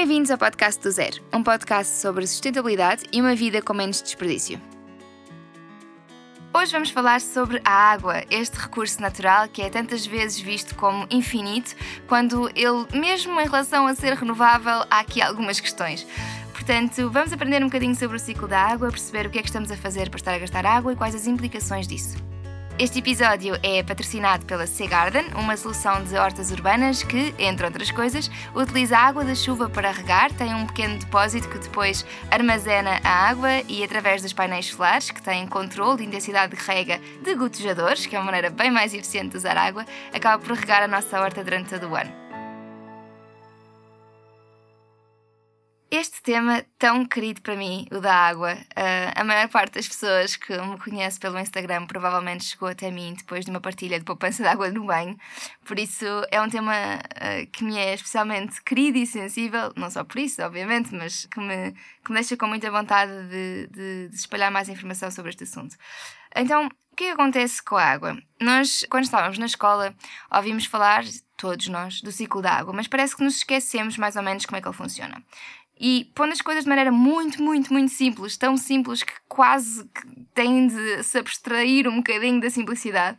Bem-vindos ao podcast do Zero, um podcast sobre sustentabilidade e uma vida com menos desperdício. Hoje vamos falar sobre a água, este recurso natural que é tantas vezes visto como infinito, quando ele, mesmo em relação a ser renovável, há aqui algumas questões. Portanto, vamos aprender um bocadinho sobre o ciclo da água, perceber o que é que estamos a fazer para estar a gastar água e quais as implicações disso. Este episódio é patrocinado pela Sea Garden, uma solução de hortas urbanas que, entre outras coisas, utiliza a água da chuva para regar, tem um pequeno depósito que depois armazena a água e, através dos painéis solares, que têm controle de intensidade de rega de gotejadores, que é uma maneira bem mais eficiente de usar água, acaba por regar a nossa horta durante todo o ano. Este tema tão querido para mim, o da água, uh, a maior parte das pessoas que me conhece pelo Instagram provavelmente chegou até mim depois de uma partilha de poupança de água no banho, por isso é um tema uh, que me é especialmente querido e sensível, não só por isso, obviamente, mas que me, que me deixa com muita vontade de, de, de espalhar mais informação sobre este assunto. Então, o que, é que acontece com a água? Nós, quando estávamos na escola, ouvimos falar, todos nós, do ciclo da água, mas parece que nos esquecemos mais ou menos como é que ele funciona. E pondo as coisas de maneira muito, muito, muito simples, tão simples que quase tem de se abstrair um bocadinho da simplicidade,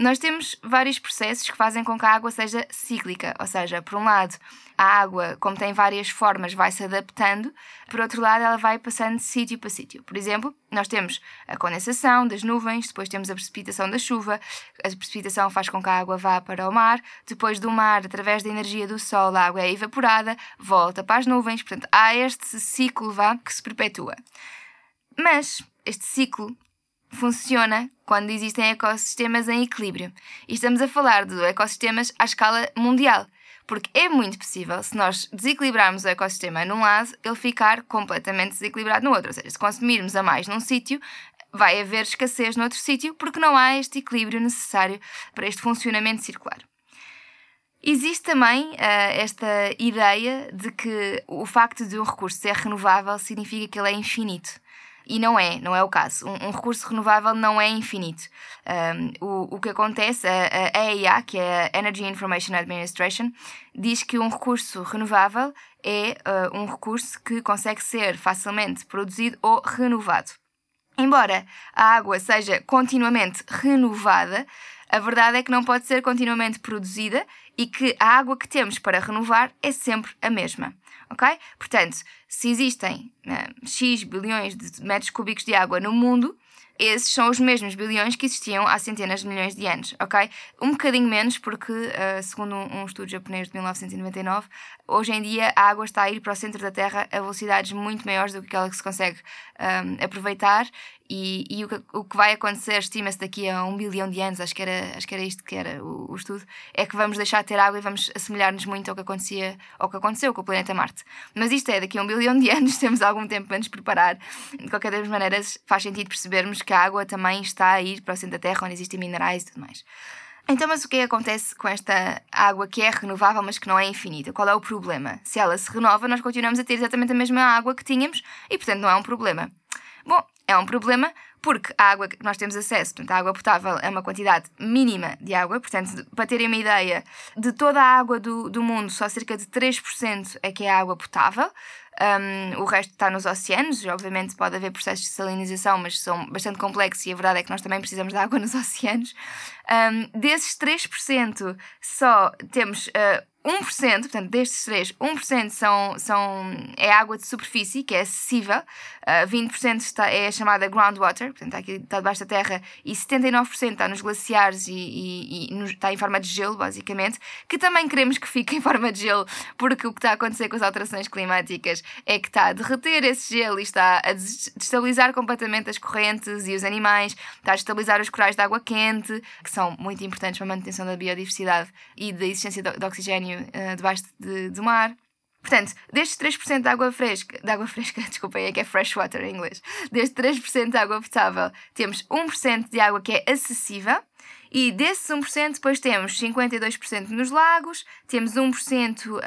nós temos vários processos que fazem com que a água seja cíclica, ou seja, por um lado, a água, como tem várias formas, vai se adaptando, por outro lado, ela vai passando de sítio para sítio. Por exemplo, nós temos a condensação das nuvens, depois temos a precipitação da chuva, a precipitação faz com que a água vá para o mar, depois do mar, através da energia do sol, a água é evaporada, volta para as nuvens, portanto, há este ciclo vá, que se perpetua. Mas este ciclo funciona quando existem ecossistemas em equilíbrio. E estamos a falar de ecossistemas à escala mundial. Porque é muito possível, se nós desequilibrarmos o ecossistema num lado, ele ficar completamente desequilibrado no outro. Ou seja, se consumirmos a mais num sítio, vai haver escassez no outro sítio, porque não há este equilíbrio necessário para este funcionamento circular. Existe também uh, esta ideia de que o facto de um recurso ser renovável significa que ele é infinito. E não é, não é o caso. Um, um recurso renovável não é infinito. Um, o, o que acontece, a, a EIA, que é a Energy Information Administration, diz que um recurso renovável é uh, um recurso que consegue ser facilmente produzido ou renovado. Embora a água seja continuamente renovada, a verdade é que não pode ser continuamente produzida e que a água que temos para renovar é sempre a mesma ok? Portanto, se existem uh, X bilhões de metros cúbicos de água no mundo, esses são os mesmos bilhões que existiam há centenas de milhões de anos, ok? Um bocadinho menos, porque, uh, segundo um, um, estudo japonês de 1999, hoje em dia a água está a ir para o centro da Terra a velocidades muito maiores do que aquela que se consegue um, aproveitar e, e o, que, o que vai acontecer, estima-se daqui a um bilhão de anos, acho que era, acho que era isto que era o, o estudo, é que vamos deixar de ter água e vamos assemelhar-nos muito ao que acontecia, ao que aconteceu com o planeta Marte. Mas isto é, daqui a um bilhão de anos temos algum tempo para nos preparar. De qualquer das maneiras, faz sentido percebermos que a água também está a ir para o centro da Terra, onde existem minerais e tudo mais. Então, mas o que é que acontece com esta água que é renovável, mas que não é infinita? Qual é o problema? Se ela se renova, nós continuamos a ter exatamente a mesma água que tínhamos e, portanto, não é um problema. Bom, é um problema porque a água que nós temos acesso, portanto, a água potável é uma quantidade mínima de água, portanto, para terem uma ideia, de toda a água do, do mundo, só cerca de 3% é que é água potável. Um, o resto está nos oceanos, obviamente pode haver processos de salinização, mas são bastante complexos e a verdade é que nós também precisamos de água nos oceanos. Um, desses 3%, só temos uh, 1%, portanto, destes três, 1% são, são, é água de superfície, que é acessível, uh, ah, 20% está, é chamada groundwater, portanto, está, aqui, está debaixo da terra, e 79% está nos glaciares e, e, e nos, está em forma de gelo, basicamente, que também queremos que fique em forma de gelo, porque o que está a acontecer com as alterações climáticas é que está a derreter esse gelo e está a destabilizar completamente as correntes e os animais, está a destabilizar os corais de água quente, que são muito importantes para a manutenção da biodiversidade e da existência de, de oxigênio uh, debaixo de, do mar. Portanto, destes 3% de água fresca, de água fresca, desculpem, é que é fresh water em inglês, destes 3% de água potável, temos 1% de água que é acessível, e desses 1%, depois temos 52% nos lagos, temos 1% uh,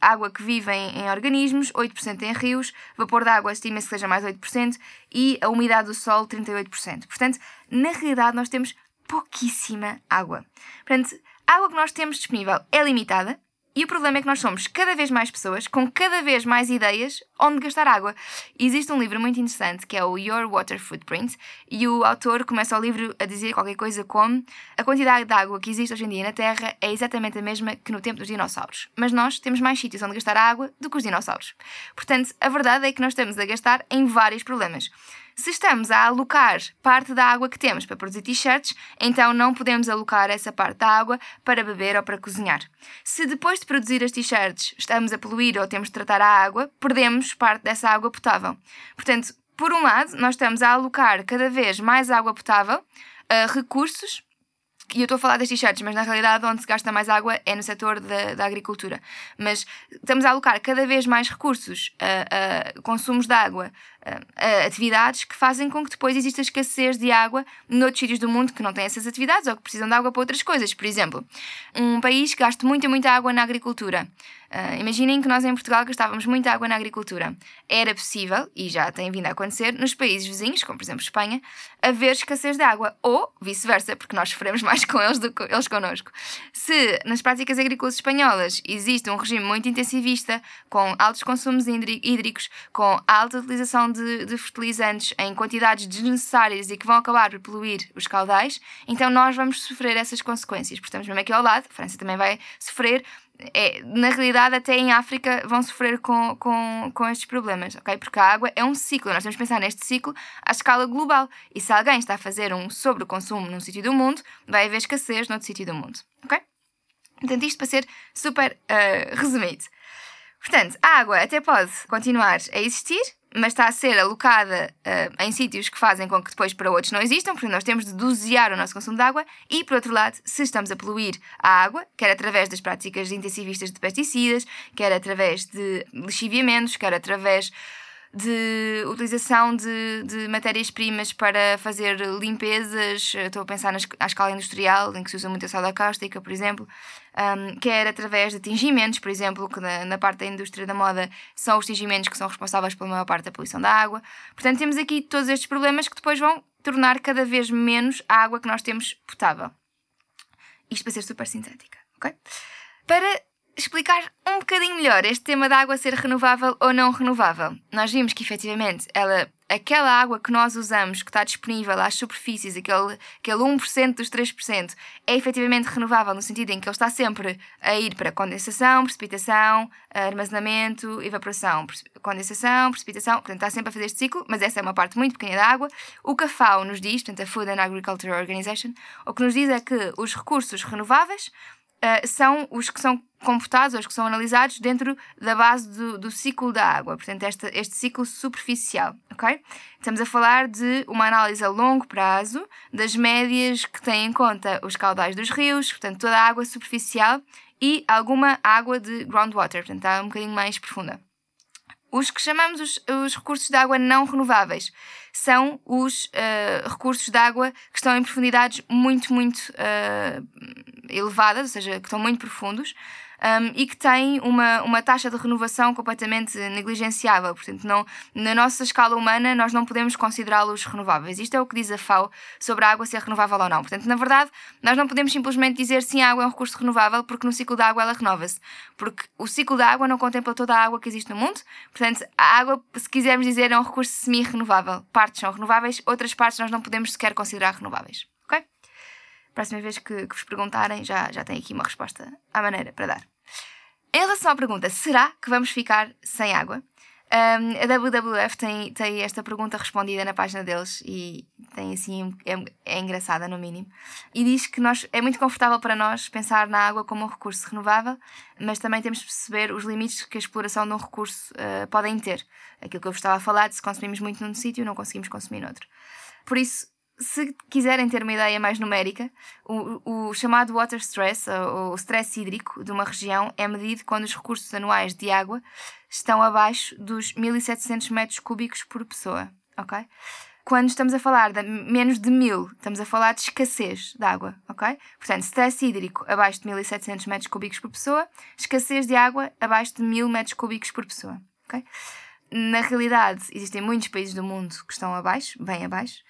água que vive em, em organismos, 8% em rios, vapor de água estima-se que seja mais 8%, e a umidade do solo, 38%. Portanto, na realidade, nós temos pouquíssima água. Portanto, a água que nós temos disponível é limitada, E o problema é que nós somos cada vez mais pessoas com cada vez mais ideias onde gastar água. Existe um livro muito interessante que é o Your Water Footprint, e o autor começa o livro a dizer qualquer coisa como a quantidade de água que existe hoje em dia na Terra é exatamente a mesma que no tempo dos dinossauros. Mas nós temos mais sítios onde gastar água do que os dinossauros. Portanto, a verdade é que nós estamos a gastar em vários problemas. Se estamos a alocar parte da água que temos para produzir t-shirts, então não podemos alocar essa parte da água para beber ou para cozinhar. Se depois de produzir as t-shirts estamos a poluir ou temos de tratar a água, perdemos parte dessa água potável. Portanto, por um lado, nós estamos a alocar cada vez mais água potável a recursos e eu estou a falar das t-shirts, mas na realidade onde se gasta mais água é no setor da, da agricultura. Mas estamos a alocar cada vez mais recursos a, a consumos de água, a, a, atividades que fazem com que depois exista escassez de água noutros sítios do mundo que não têm essas atividades ou que precisam de água para outras coisas. Por exemplo, um país que gasta muita, muita água na agricultura. Uh, imaginem que nós em Portugal gastávamos muita água na agricultura. Era possível, e já tem vindo a acontecer, nos países vizinhos, como por exemplo Espanha, haver escassez de água. Ou vice-versa, porque nós sofremos mais com eles do que eles connosco. Se nas práticas agrícolas espanholas existe um regime muito intensivista, com altos consumos hídricos, com alta utilização de, de fertilizantes em quantidades desnecessárias e que vão acabar por poluir os caudais, então nós vamos sofrer essas consequências. Estamos mesmo aqui ao lado, a França também vai sofrer é, na realidade, até em África vão sofrer com, com, com estes problemas, ok? Porque a água é um ciclo, nós temos que pensar neste ciclo à escala global. E se alguém está a fazer um sobre-consumo num sítio do mundo, vai haver escassez noutro sítio do mundo, ok? Portanto, isto para ser super uh, resumido. Portanto, a água até pode continuar a existir, mas está a ser alocada uh, em sítios que fazem com que depois para outros não existam, porque nós temos de dosear o nosso consumo de água e, por outro lado, se estamos a poluir a água, quer através das práticas intensivistas de pesticidas, quer através de lixiviamentos, quer através de utilização de, de matérias-primas para fazer limpezas, estou a pensar nas, à escala industrial, em que se usa muita soda cáustica, por exemplo, um, quer através de tingimentos, por exemplo, que na, na, parte da indústria da moda são os tingimentos que são responsáveis pela maior parte da poluição da água. Portanto, temos aqui todos estes problemas que depois vão tornar cada vez menos a água que nós temos potável. Isto para ser super sintética, ok? Para explicar um bocadinho melhor este tema da água ser renovável ou não renovável. Nós vimos que efetivamente ela, aquela água que nós usamos, que está disponível às superfícies, aquele, aquele 1% dos 3%, é efetivamente renovável no sentido em que ele está sempre a ir para condensação, precipitação, armazenamento, evaporação, condensação, precipitação, portanto está sempre a fazer este ciclo, mas essa é uma parte muito pequena da água. O que a FAO nos diz, portanto a Food and Agriculture Organization, o que nos diz é que os recursos renováveis uh, são os que são computados, os que são analisados dentro da base do, do ciclo da água, portanto, este ciclo superficial, ok? Estamos a falar de uma análise a longo prazo das médias que têm em conta os caudais dos rios, portanto, toda a água superficial e alguma água de groundwater, portanto, está um bocadinho mais profunda. Os que chamamos os, os recursos de água não renováveis são os uh, recursos de água que estão em profundidades muito, muito uh, elevadas, ou seja, que estão muito profundos, um, e que têm uma, uma taxa de renovação completamente negligenciável. Portanto, não, na nossa escala humana, nós não podemos considerá-los renováveis. Isto é o que diz a FAO sobre a água ser renovável ou não. Portanto, na verdade, nós não podemos simplesmente dizer sim, a água é um recurso renovável, porque no ciclo da água ela renova-se. Porque o ciclo da água não contempla toda a água que existe no mundo. Portanto, a água, se quisermos dizer, é um recurso semi-renovável. Partes são renováveis, outras partes nós não podemos sequer considerar renováveis próxima vez que, que vos perguntarem, já, já tem aqui uma resposta à maneira para dar. Em relação à pergunta, será que vamos ficar sem água? Um, a WWF tem, tem esta pergunta respondida na página deles e tem assim, é, é, engraçada no mínimo. E diz que nós, é muito confortável para nós pensar na água como um recurso renovável, mas também temos de perceber os limites que a exploração de um recurso uh, podem ter. Aquilo que eu vos estava a falar, de se consumimos muito num sítio, não conseguimos consumir noutro. Por isso, se quiserem ter uma ideia mais numérica, o, o chamado water stress, ou stress hídrico de uma região, é medido quando os recursos anuais de água estão abaixo dos 1700 metros cúbicos por pessoa, ok? Quando estamos a falar de menos de 1000, estamos a falar de escassez de água, ok? Portanto, stress hídrico abaixo de 1700 metros cúbicos por pessoa, escassez de água abaixo de 1000 metros cúbicos por pessoa, ok? Na realidade, existem muitos países do mundo que estão abaixo, bem abaixo,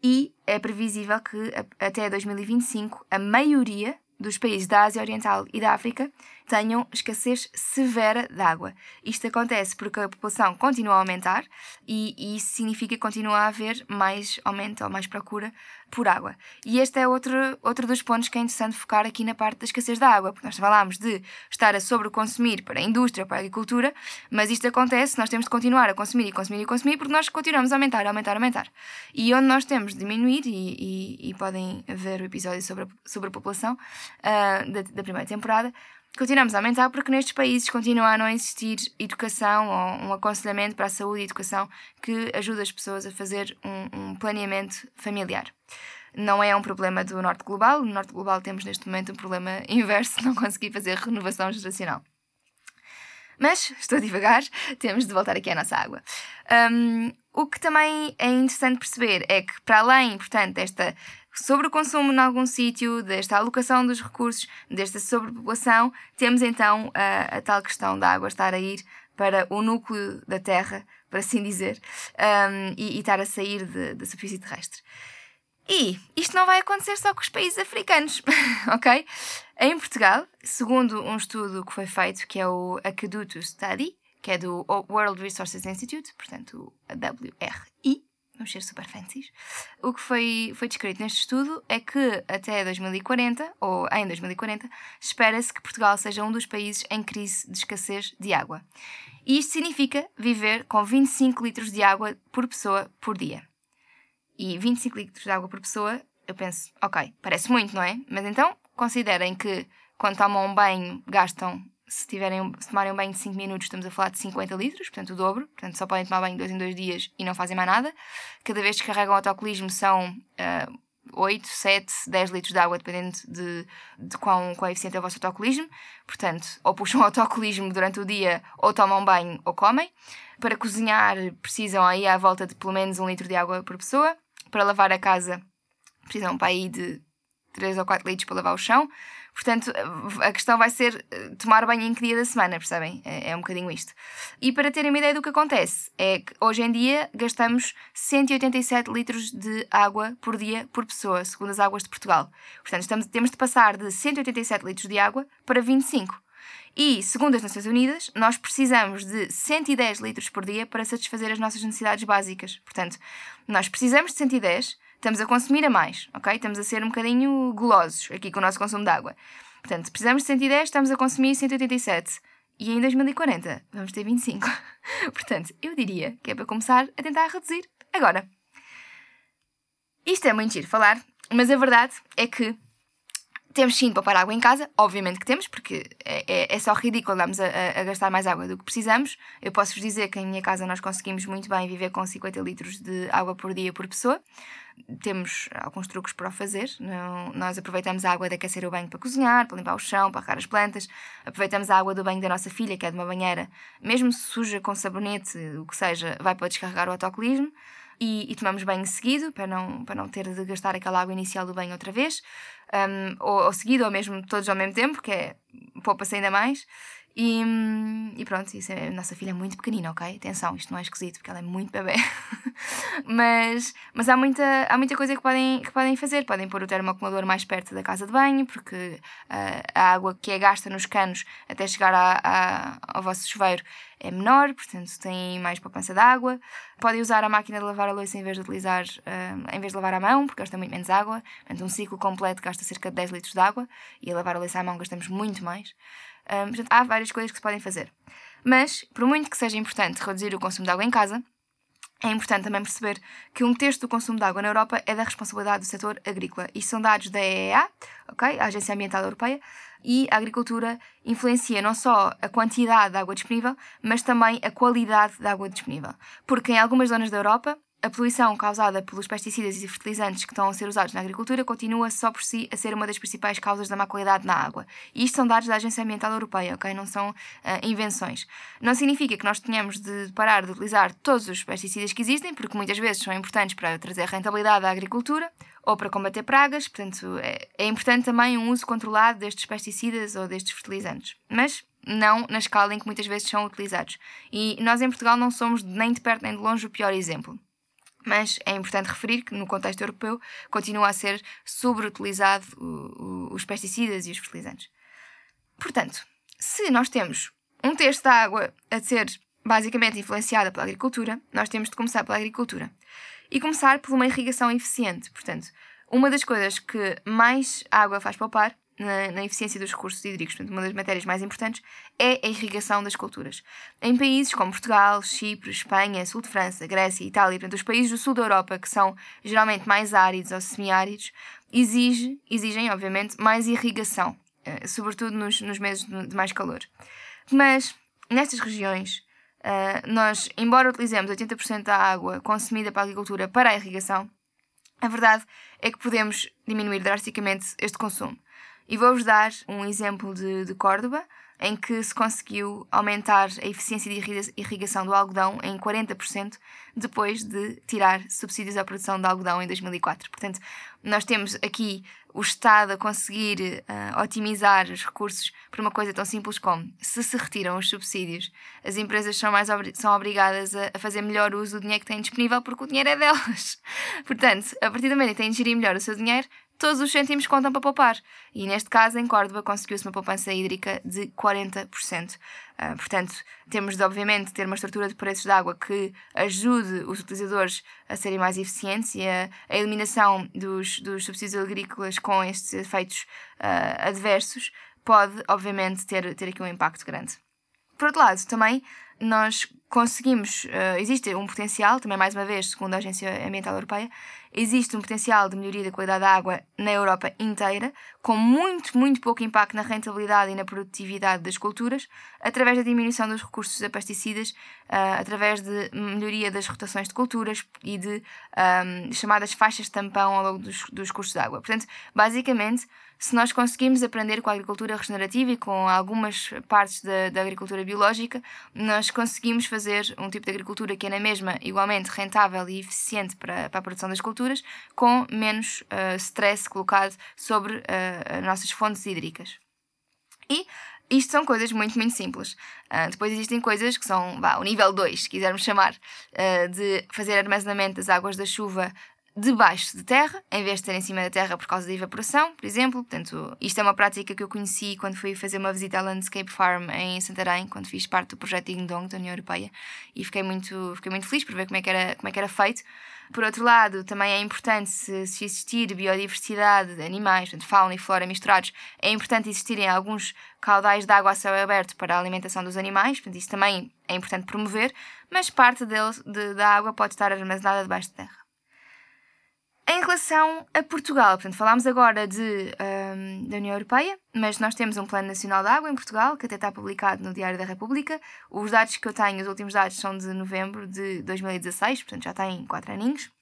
e é previsível que até 2025 a maioria dos países da Ásia Oriental e da África tenham escassez severa de água. Isto acontece porque a população continua a aumentar e, e isso significa que continua a haver mais aumento ou mais procura por água. E este é outro, outro dos pontos que é interessante focar aqui na parte da escassez da água, porque nós falámos de estar a sobreconsumir para a indústria, para a agricultura, mas isto acontece, nós temos de continuar a consumir e consumir e consumir porque nós continuamos a aumentar, aumentar, aumentar. E onde nós temos de diminuir, e, e, e podem ver o episódio sobre a, sobre a população uh, da, da primeira temporada, continuamos a aumentar porque nestes países continua a não existir educação ou um aconselhamento para a saúde e educação que ajuda as pessoas a fazer um, um planeamento familiar. Não é um problema do norte global, no norte global temos neste momento um problema inverso, não conseguir fazer renovação geracional. Mas, estou a divagar, temos de voltar aqui à nossa água. Um, o que também é interessante perceber é que, para além, portanto, desta sobre o consumo em algum sítio, desta alocação dos recursos, desta sobrepopulação, temos então a, a, tal questão da água estar a ir para o núcleo da Terra, por assim dizer, um, e, e, estar a sair da superfície terrestre. E isto não vai acontecer só com os países africanos, ok? Em Portugal, segundo um estudo que foi feito, que é o Aqueduto Study, que é do World Resources Institute, portanto, a WRI, vamos ser super fancies. O que foi, foi descrito neste estudo é que até 2040, ou em 2040, espera-se que Portugal seja um dos países em crise de escassez de água. E isto significa viver com 25 litros de água por pessoa por dia. E 25 litros de água por pessoa, eu penso, ok, parece muito, não é? Mas então considerem que quando tomam um banho gastam se, tiverem, se tomarem um banho de 5 minutos, estamos a falar de 50 litros, portanto o dobro, portanto só podem tomar banho 2 em 2 dias e não fazem mais nada. Cada vez que carregam autocolismo são uh, 8, 7, 10 litros de água, dependendo de, de quão, quão eficiente é o vosso autocolismo. Portanto, ou puxam autocolismo durante o dia, ou tomam banho, ou comem. Para cozinhar, precisam aí à volta de pelo menos um litro de água por pessoa. Para lavar a casa, precisam para aí de 3 ou 4 litros para lavar o chão. Portanto, a questão vai ser eh, tomar banho em que dia da semana, percebem? É, é, um bocadinho isto. E para terem uma ideia do que acontece, é que hoje em dia gastamos 187 litros de água por dia por pessoa, segundo as águas de Portugal. Portanto, estamos, temos de passar de 187 litros de água para 25. E, segundo as Nações Unidas, nós precisamos de 110 litros por dia para satisfazer as nossas necessidades básicas. Portanto, nós precisamos de 110 estamos a consumir a mais, ok? Estamos a ser um bocadinho golosos aqui com o nosso consumo de água. Portanto, precisamos de 110, estamos a consumir 187. E em 2040 vamos ter 25. Portanto, eu diria que é para começar a tentar reduzir agora. Isto é muito giro falar, mas a verdade é que temos sim de poupar água em casa, obviamente que temos, porque é, é, é só ridículo andarmos a, a, gastar mais água do que precisamos. Eu posso-vos dizer que em minha casa nós conseguimos muito bem viver com 50 litros de água por dia por pessoa. Temos alguns truques para o fazer. Não, nós aproveitamos a água de aquecer o banho para cozinhar, para limpar o chão, para regar as plantas. Aproveitamos a água do banho da nossa filha, que é de uma banheira, mesmo suja com sabonete, o que seja, vai para descarregar o autocolismo e, e, tomamos banho seguido para não, para não ter de gastar aquela água inicial do banho outra vez, um, ou, ou, seguido, ou mesmo todos ao mesmo tempo, que é poupa-se ainda mais. E, e pronto, isso é, a nossa filha é muito pequenina, ok? Atenção, isto não é esquisito porque ela é muito bebê. mas mas há, muita, há muita coisa que podem, que podem fazer. Podem pôr o termoacumulador mais perto da casa de banho, porque uh, a água que é gasta nos canos até chegar a, ao vosso chuveiro é menor, portanto têm mais poupança de água. Podem usar a máquina de lavar a louça em vez de utilizar, uh, em vez de lavar à mão, porque gasta muito menos água. Portanto, um ciclo completo gasta cerca de 10 litros de água e a lavar a louça à mão gastamos muito mais. Um, portanto, há várias coisas que se podem fazer. Mas, por muito que seja importante reduzir o consumo de água em casa, é importante também perceber que um terço do consumo de água na Europa é da responsabilidade do setor agrícola. Isto são dados da EEA, okay? a Agência Ambiental Europeia, e a agricultura influencia não só a quantidade de água disponível, mas também a qualidade da água disponível. Porque em algumas zonas da Europa, a poluição causada pelos pesticidas e fertilizantes que estão a ser usados na agricultura continua só por si a ser uma das principais causas da má qualidade na água. E isto são dados da Agência Ambiental Europeia, ok? Não são uh, invenções. Não significa que nós tenhamos de parar de utilizar todos os pesticidas que existem, porque muitas vezes são importantes para trazer rentabilidade à agricultura ou para combater pragas, portanto, é, é importante também um uso controlado destes pesticidas ou destes fertilizantes. Mas não na escala em que muitas vezes são utilizados. E nós em Portugal não somos nem de perto nem de longe o pior exemplo. Mas é importante referir que, no contexto europeu, continua a ser sobreutilizado os pesticidas e os fertilizantes. Portanto, se nós temos um terço da água a ser basicamente influenciada pela agricultura, nós temos de começar pela agricultura. E começar por uma irrigação eficiente. Portanto, uma das coisas que mais água faz poupar na, na, eficiência dos recursos hídricos, portanto, uma das matérias mais importantes, é a irrigação das culturas. Em países como Portugal, Chipre, Espanha, sul de França, Grécia, Itália, portanto, os países do sul da Europa, que são geralmente mais áridos ou semiáridos, exige, exigem, obviamente, mais irrigação, eh, sobretudo nos, nos meses de mais calor. Mas, nestas regiões, Uh, nós, embora utilizemos 80% da água consumida para a agricultura para a irrigação, a verdade é que podemos diminuir drasticamente este consumo. E vou-vos dar um exemplo de, de Córdoba, em que se conseguiu aumentar a eficiência de irrigação do algodão em 40% depois de tirar subsídios à produção de algodão em 2004. Portanto, nós temos aqui o Estado a conseguir uh, otimizar os recursos por uma coisa tão simples como se se retiram os subsídios, as empresas são, mais são obrigadas a, a, fazer melhor uso do dinheiro que têm disponível porque o dinheiro é delas. Portanto, a partir do momento que têm de gerir melhor o seu dinheiro, todos os cêntimos contam para poupar. E neste caso, em Córdoba, conseguiu-se uma poupança hídrica de 40%. Uh, ah, portanto, temos de, obviamente, ter uma estrutura de preços de água que ajude os utilizadores a serem mais eficientes e a, a eliminação dos, dos subsídios agrícolas com estes efeitos uh, adversos pode, obviamente, ter, ter aqui um impacto grande. Por outro lado, também nós conseguimos, uh, existe um potencial, também mais uma vez, segundo a Agência Ambiental Europeia, existe um potencial de melhoria da qualidade da água na Europa inteira, com muito, muito pouco impacto na rentabilidade e na produtividade das culturas, através da diminuição dos recursos a pesticidas, uh, através de melhoria das rotações de culturas e de um, ehm, chamadas faixas de tampão ao longo dos, dos cursos de água. Portanto, basicamente, se nós conseguimos aprender com a agricultura regenerativa e com algumas partes da, da agricultura biológica, nós conseguimos fazer um tipo de agricultura que é na mesma igualmente rentável e eficiente para, para a produção das culturas, com menos uh, stress colocado sobre uh, as nossas fontes hídricas. E isto são coisas muito, muito simples. Uh, depois existem coisas que são o nível 2, se quisermos chamar, uh, de fazer armazenamento das águas da chuva debaixo de terra, em vez de estar em cima da terra por causa da evaporação, por exemplo. Portanto, isto é uma prática que eu conheci quando fui fazer uma visita à Landscape Farm em Santarém, quando fiz parte do projeto Ding Dong da União Europeia, e fiquei muito, fiquei muito feliz por ver como é que era, como é que era feito. Por outro lado, também é importante, se, se existir biodiversidade de animais, portanto, fauna e flora misturados, é importante existirem alguns caudais de água a céu aberto para a alimentação dos animais, portanto, isso também é importante promover, mas parte dele, de, da água pode estar armazenada debaixo de terra. Em relação a Portugal, portanto, falámos agora de, um, da União Europeia, mas nós temos um Plano Nacional de Água em Portugal, que até está publicado no Diário da República. Os dados que eu tenho, os últimos dados, são de novembro de 2016, portanto já tem 4 aninhos.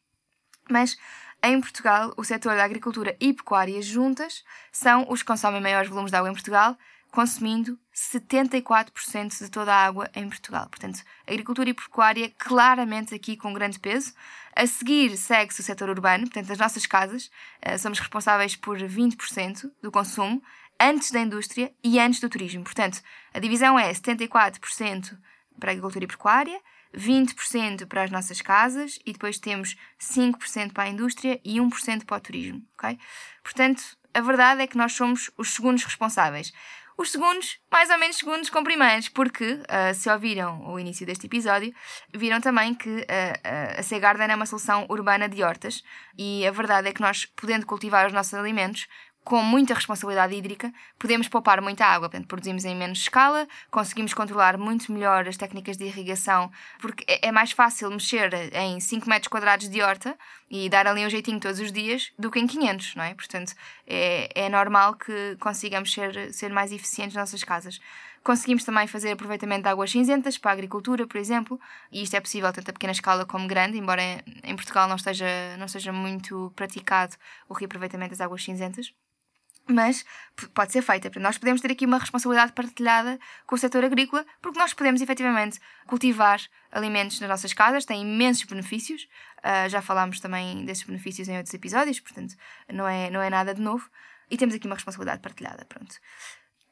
Mas em Portugal, o setor da agricultura e pecuária juntas são os que consomem maiores volumes de água em Portugal, consumindo 74% de toda a água em Portugal. Portanto, agricultura e pecuária claramente aqui com grande peso. A seguir segue-se o setor urbano, portanto, as nossas casas uh, somos responsáveis por 20% do consumo antes da indústria e antes do turismo. Portanto, a divisão é 74% para a agricultura e pecuária, 20% para as nossas casas e depois temos 5% para a indústria e 1% para o turismo, ok? Portanto, a verdade é que nós somos os segundos responsáveis. Os segundos, mais ou menos segundos com primeiros, porque uh, se ouviram o início deste episódio, viram também que uh, a Segarden é uma solução urbana de hortas e a verdade é que nós, podendo cultivar os nossos alimentos, com muita responsabilidade hídrica, podemos poupar muita água. Portanto, produzimos em menos escala, conseguimos controlar muito melhor as técnicas de irrigação, porque é, é mais fácil mexer em 5 metros quadrados de horta e dar ali um jeitinho todos os dias do que em 500, não é? Portanto, é, é normal que consigamos ser, ser mais eficientes nas nossas casas. Conseguimos também fazer aproveitamento de águas cinzentas para a agricultura, por exemplo, e isto é possível tanto a pequena escala como grande, embora em Portugal não esteja, não esteja muito praticado o reaproveitamento das águas cinzentas mas pode ser feita. Nós podemos ter aqui uma responsabilidade partilhada com o setor agrícola, porque nós podemos efetivamente cultivar alimentos nas nossas casas, tem imensos benefícios. Uh, já falámos também desses benefícios em outros episódios, portanto, não é, não é nada de novo. E temos aqui uma responsabilidade partilhada. Pronto.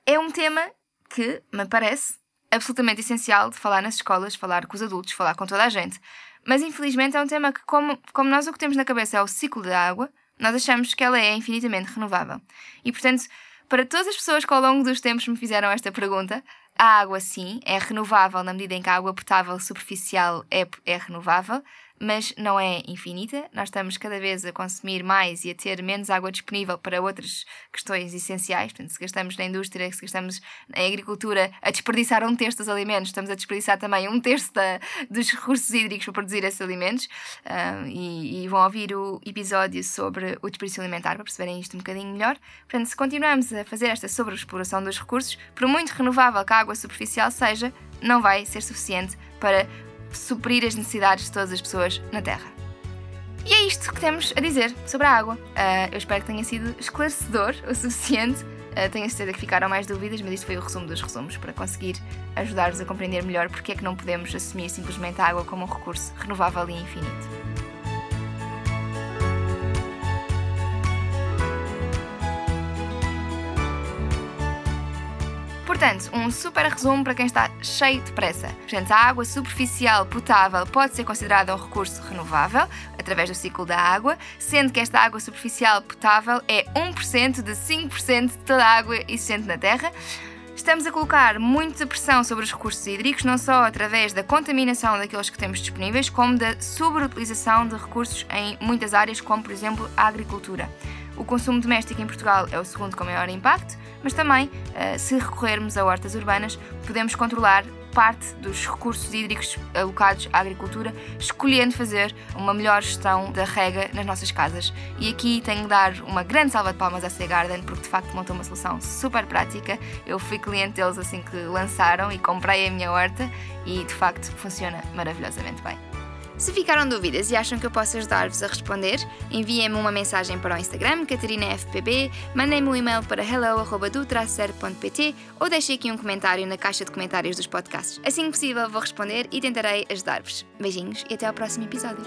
É um tema que me parece absolutamente essencial de falar nas escolas, falar com os adultos, falar com toda a gente. Mas infelizmente é um tema que, como, como nós o que temos na cabeça é o ciclo da água, nós achamos que ela é infinitamente renovável. E, portanto, Para todas as pessoas que ao longo dos tempos me fizeram esta pergunta, a água, sim, é renovável na medida em que a água potável superficial é, é renovável, mas não é infinita. Nós estamos cada vez a consumir mais e a ter menos água disponível para outras questões essenciais. Portanto, se gastamos na indústria, se gastamos na agricultura a desperdiçar um terço dos alimentos, estamos a desperdiçar também um terço da, dos recursos hídricos para produzir esses alimentos. Uh, e, e, vão ouvir o episódio sobre o desperdício alimentar para perceberem isto um bocadinho melhor. Portanto, se continuarmos a fazer esta sobreexploração dos recursos, por muito renovável que a água superficial seja, não vai ser suficiente para suprir as necessidades de todas as pessoas na Terra. E é isto que temos a dizer sobre a água. Uh, eu espero que tenha sido esclarecedor o suficiente. Uh, tenho a certeza que ficaram mais dúvidas, mas isto foi o resumo dos resumos para conseguir ajudar-vos a compreender melhor porque é que não podemos assumir simplesmente a água como um recurso renovável e infinito. Portanto, um super resumo para quem está cheio de pressa. Portanto, a água superficial potável pode ser considerada um recurso renovável através do ciclo da água, sendo que esta água superficial potável é 1% de 5% de toda a água existente na Terra. Estamos a colocar muita pressão sobre os recursos hídricos, não só através da contaminação daqueles que temos disponíveis, como da sobreutilização de recursos em muitas áreas, como por exemplo a agricultura. O consumo doméstico em Portugal é o segundo com maior impacto, mas também, eh, se recorrermos a hortas urbanas, podemos controlar parte dos recursos hídricos alocados à agricultura, escolhendo fazer uma melhor gestão da rega nas nossas casas. E aqui tenho de dar uma grande salva de palmas à Sea Garden, porque de facto montou uma solução super prática. Eu fui cliente deles assim que lançaram e comprei a minha horta e de facto funciona maravilhosamente bem. Se ficaram dúvidas e acham que eu posso ajudar-vos a responder, enviem-me uma mensagem para o Instagram, CatarinaFPB, mandem-me um e-mail para hello.do-pt ou deixem aqui um comentário na caixa de comentários dos podcasts. Assim que possível vou responder e tentarei ajudar-vos. Beijinhos e até ao próximo episódio.